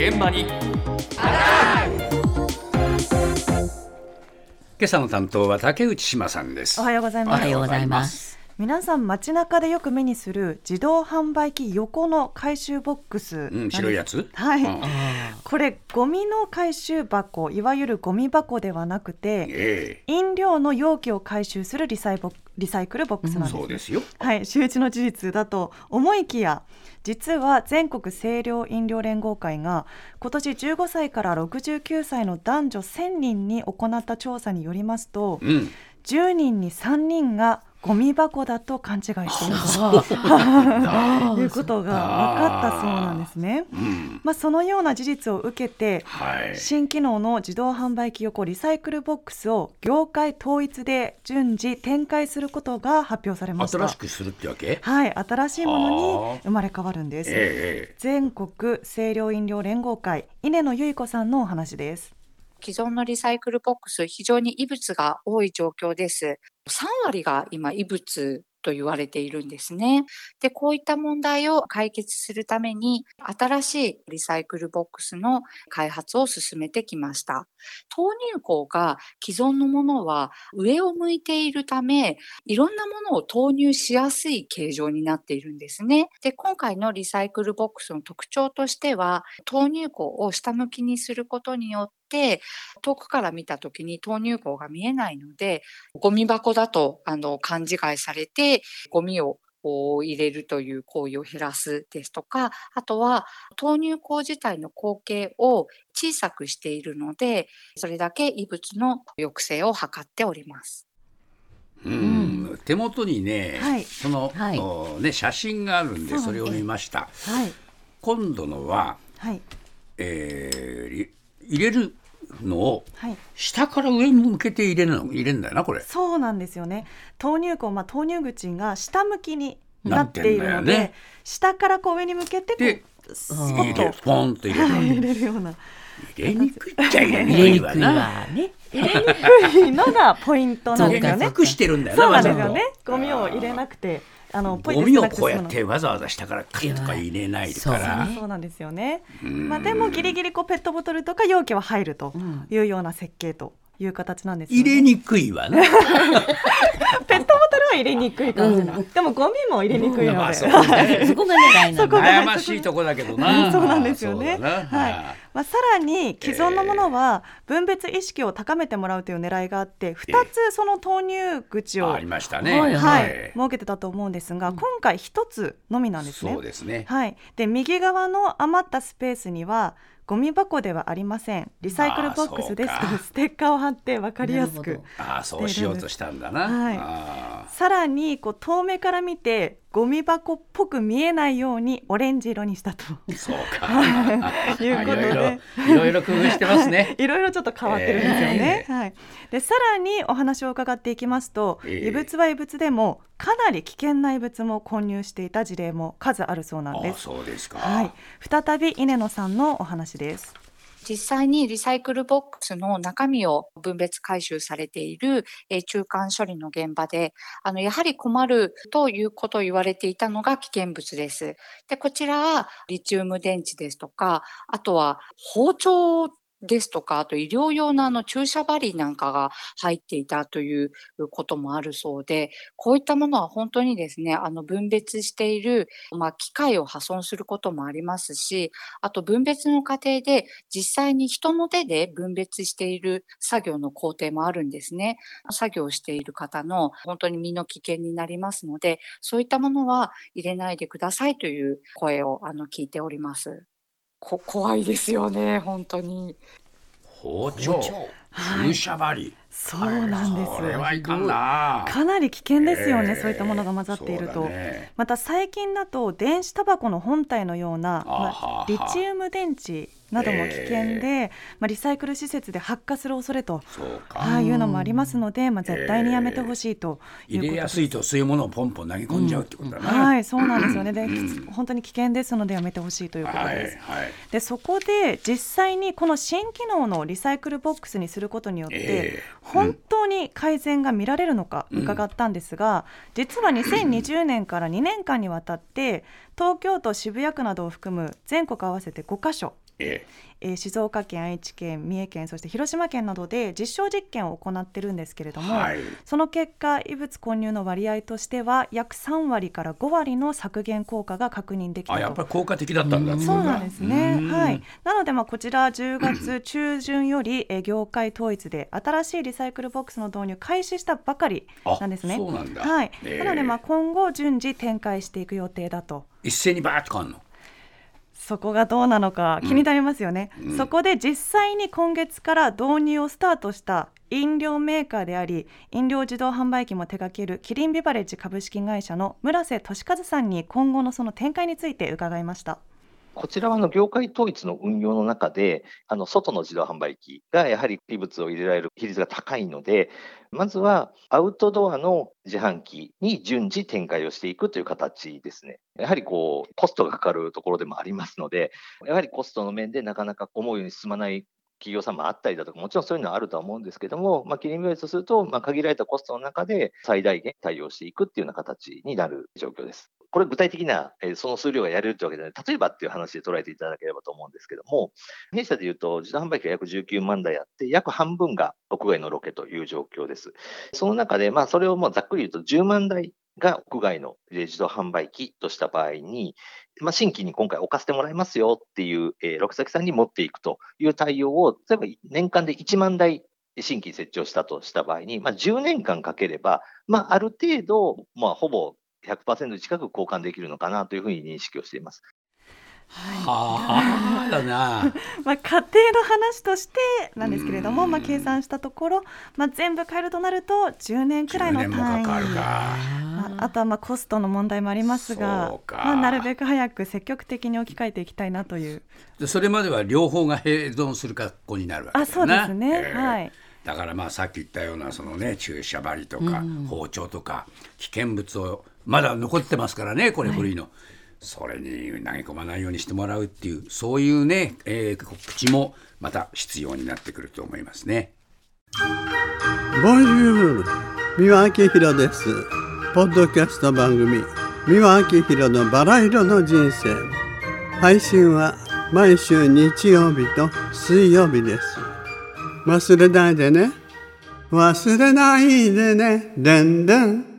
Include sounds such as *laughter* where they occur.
現場に。今朝の担当は竹内島さんです。おはようございます。おはようございます皆さん街中でよく目にする自動販売機横の回収ボックスうん、白いやつ？はい、うんこれゴミの回収箱いわゆるゴミ箱ではなくてえ飲料の容器を回収するリサイボリサイクルボックスえなんです、そうですよ。はい、周知の事実だと思いきや実は全国清涼飲料連合会が今年15歳から69歳の男女1000人に行った調査によりますとうん。10人に3人がゴミ箱だと勘違いしていると。*laughs* いうことが分かったそうなんですね。うん。まあ、そのような事実を受けてはい。新機能の自動販売機横リサイクルボックスを業界統一で順次展開することが発表されました。新しくするってわけ？はい。新しいものに生まれ変わるんです、え全国清涼飲料連合会稲野由衣子さんのお話です。既存のリサイクルボックス、非常に異物が多い状況です。3割が今異物と言われているんですね。で、こういった問題を解決するために、新しいリサイクルボックスの開発を進めてきました。投入口が既存のものは上を向いているため、いろんなものを投入しやすい形状になっているんですね。で、今回のリサイクルボックスの特徴としては、投入口を下向きにすることによって、遠くから見た時に投入口が見えないので、ゴミ箱だとあの勘違いされて、ゴミをこう入れるという行為を減らすですとか、あとは投入口自体の口径を小さくしているので、それだけ異物の抑制を図っております。えうん。手元にね、はい。その、はい。おね写真があるんでそれを見ました。はい。今度のは、はい。えーり入れるのをはい下から上に向けて入れるの入れるんだよなこれ。そうなんですよね。投入口、まあ、投入口が下向きになっているので、ね。下からこう上に向けてこでうスポンと入れる、はい入れるような入れにくいっちゃ入れにくいわな。わね。入れにくいのがポイントなんですよね。隠してるんだよなそうなんですよね。ゴミを入れなくてあのゴミをこうやってわざわざ下からカッとか入れないか。ら、ねそうなんですよね。うん。まあでもギリギリこうペットボトルとか容器は入るとうん。いうような設計という形なんですよね。入れにくいわな。*laughs* ペットボトルは入れにくいかもしれない。でもゴミも入れにくいので。まあ *laughs* そこが狙いなそこがの。悩ましいとこだけどな。*laughs* そうなんですよね。はいまあ、さらに既存のものは分別意識を高めてもらうという狙いがあって2つその投入口を、ありましたね。はいはい。え設けてたと思うんですが今回1つのみなんですね。そう。ですね。はい、で右側の余ったスペースにはゴミ箱ではありません。リサイクルボックスですとステッカーを貼って分かりやすくああそうしようとしたんだな、はい。あさらにこう遠目から見てゴミ箱っぽく見えないようにオレンジ色にしたと。あそうか。*laughs* いうことで。いろいろいろいろ工夫してますね。*laughs* いろいろちょっと変わってるんですよね。はい、でさらにお話を伺っていきますと、ええ。異物は異物でもかなり危険な異物も混入していた事例も数あるそうなんです。そうですか、はい、再び稲野さんのお話です。実際にリサイクルボックスの中身を分別回収されているえ中間処理の現場で、あの、やはり困るということを言われていたのが危険物です。で、こちらはリチウム電池ですとか、あとは包丁ですとか、あと医療用のあの注射針なんかが入っていたということもあるそうで、こういったものは本当にですね、あの分別している、まあ、機械を破損することもありますし、あと分別の過程で実際に人の手で分別している作業の工程もあるんですね。作業している方の本当に身の危険になりますので、そういったものは入れないでくださいという声をあの聞いております。こ怖いですよね、本当に。包丁はい注射針そうなんですかんな。り危険ですよね、ええ。そういったものが混ざっていると。ね。また最近だと電子タバコの本体のような、まリチウム電池なども危険で、まあ、リサイクル施設で発火する恐れとああいうのもありますので、まあ、絶対にやめてほしいということ入れやすいとそういうものをポンポン投げ込んじゃうってことだな、はい、そうなんですよね。で、うん。本当に危険ですのでやめてほしいということはいです。はい。で、そこで実際にこの新機能のリサイクルボックスにすることによって、ええ本当に改善が見られるのかうん。伺ったんですが、実は2020年から2年間にわたって東京都渋谷区などを含む全国合わせて5カ所ええー静岡県、愛知県、三重県、そして広島県などで実証実験を行ってるんですけれども、はいその結果、異物混入の割合としては約3割から5割の削減効果が確認できたと。あやっぱり効果的だったんだそうなんですね。うんはい。なのでまあこちら10月中旬よりえー業界統一で新しいリサイクルボックスの導入開始したばかりなんですね。あそうなんだはい。ええなのでまあ今後順次展開していく予定だと。一斉にバーッと変わるの？そこがどうなのか気になりますよね、そこで実際に今月から導入をスタートした飲料メーカーであり飲料自動販売機も手掛けるキリンビバレッジ株式会社の村瀬俊和さんに今後のその展開について伺いました。こちらはの業界統一の運用の中で、あの外の自動販売機がやはり異物を入れられる比率が高いので、まずはアウトドアの自販機に順次展開をしていくという形ですね。やはりこうコストがかかるところでもありますので、やはりコストの面でなかなか思うように進まない企業さんもあったりだとか、もちろんそういうのはあるとは思うんですけども、まあ、キリンビバレッジとすると、まあ、限られたコストの中で最大限対応していくっていうような形になる状況です。これ具体的な、えその数量がやれるというわけではない、例えばっていう話で捉えていただければと思うんですけども、弊社でいうと、自動販売機が約19万台あって、約半分が屋外のロケという状況です。その中で、まあ、それをもうざっくり言うと、10万台が屋外の自動販売機とした場合に、まあ、新規に今回置かせてもらいますよっていう、えー、六崎さんに持っていくという対応を、例えば年間で1万台新規設置をしたとした場合に、まあ、10年間かければ、まあ、ある程度、まあ、ほぼ100%近く交換できるのかなというふうに認識をしています。はあだなまあ、家庭の話としてなんですけれども、まあ、計算したところ、まあ、全部変えるとなると10年くらいの10年も単位かかるか。まあ、あとはまあコストの問題もありますがまあ、なるべく早く積極的に置き換えていきたいなという。でそれまでは両方が併存する格好になるわけだあそうですね、ええ。はい。だからまあさっき言ったようなそのね注射針とか包丁とか危険物をまだ残ってますからねこれ古いの、それに投げ込まないようにしてもらうっていうそういうね、えー告知もまた必要になってくると思いますね。ボンジュール三輪明宏です。ポッドキャスト番組三輪明宏のバラ色の人生。配信は毎週日曜日と水曜日です。忘れないでね。忘れないでね。でんでん